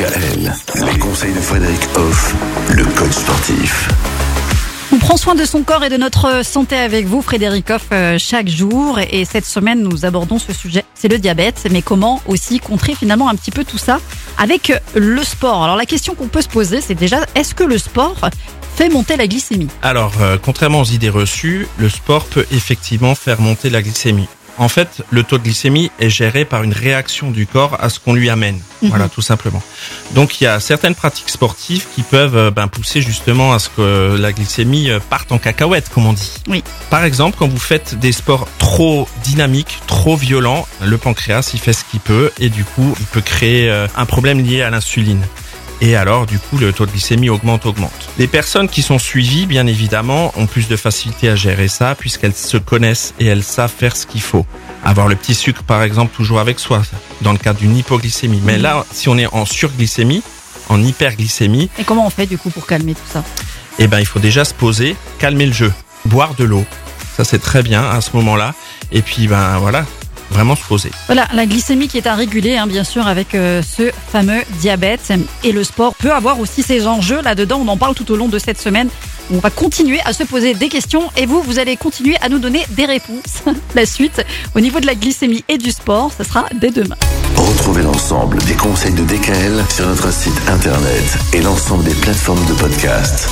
DKL, les conseils de Frédéric Hoff, le coach sportif. On prend soin de son corps et de notre santé avec vous, Frédéric Hoff, euh, chaque jour. Et cette semaine, nous abordons ce sujet, c'est le diabète. Mais comment aussi contrer finalement un petit peu tout ça avec le sport Alors la question qu'on peut se poser, c'est déjà, est-ce que le sport fait monter la glycémie? Alors, euh, contrairement aux idées reçues, le sport peut effectivement faire monter la glycémie. En fait, le taux de glycémie est géré par une réaction du corps à ce qu'on lui amène. Voilà, tout simplement. Donc, il y a certaines pratiques sportives qui peuvent euh, ben, pousser justement à ce que la glycémie euh, parte en cacahuète, comme on dit. Oui. Par exemple, quand vous faites des sports trop dynamiques, trop violents, le pancréas, il fait ce qu'il peut et du coup, il peut créer euh, un problème lié à l'insuline. Et alors, du coup, le taux de glycémie augmente, augmente. Les personnes qui sont suivies, bien évidemment, ont plus de facilité à gérer ça puisqu'elles se connaissent et elles savent faire ce qu'il faut. Avoir le petit sucre, par exemple, toujours avec soi, dans le cadre d'une hypoglycémie. Mais là, si on est en surglycémie, en hyperglycémie, Et comment on fait du coup pour calmer tout ça? eh ben, il faut déjà se poser, calmer le jeu, boire de l'eau. Ça, c'est très bien à ce moment-là. Et puis, ben, voilà, vraiment se poser. Voilà, la glycémie qui est à réguler, hein, bien sûr, avec euh, ce fameux diabète. Et le sport peut avoir aussi ses enjeux là-dedans. On en parle tout au long de cette semaine. On va continuer à se poser des questions et vous, vous allez continuer à nous donner des réponses. la suite, au niveau de la glycémie et du sport, ce sera dès demain. Retrouvez l'ensemble des conseils de DKL sur notre site internet et l'ensemble des plateformes de podcast.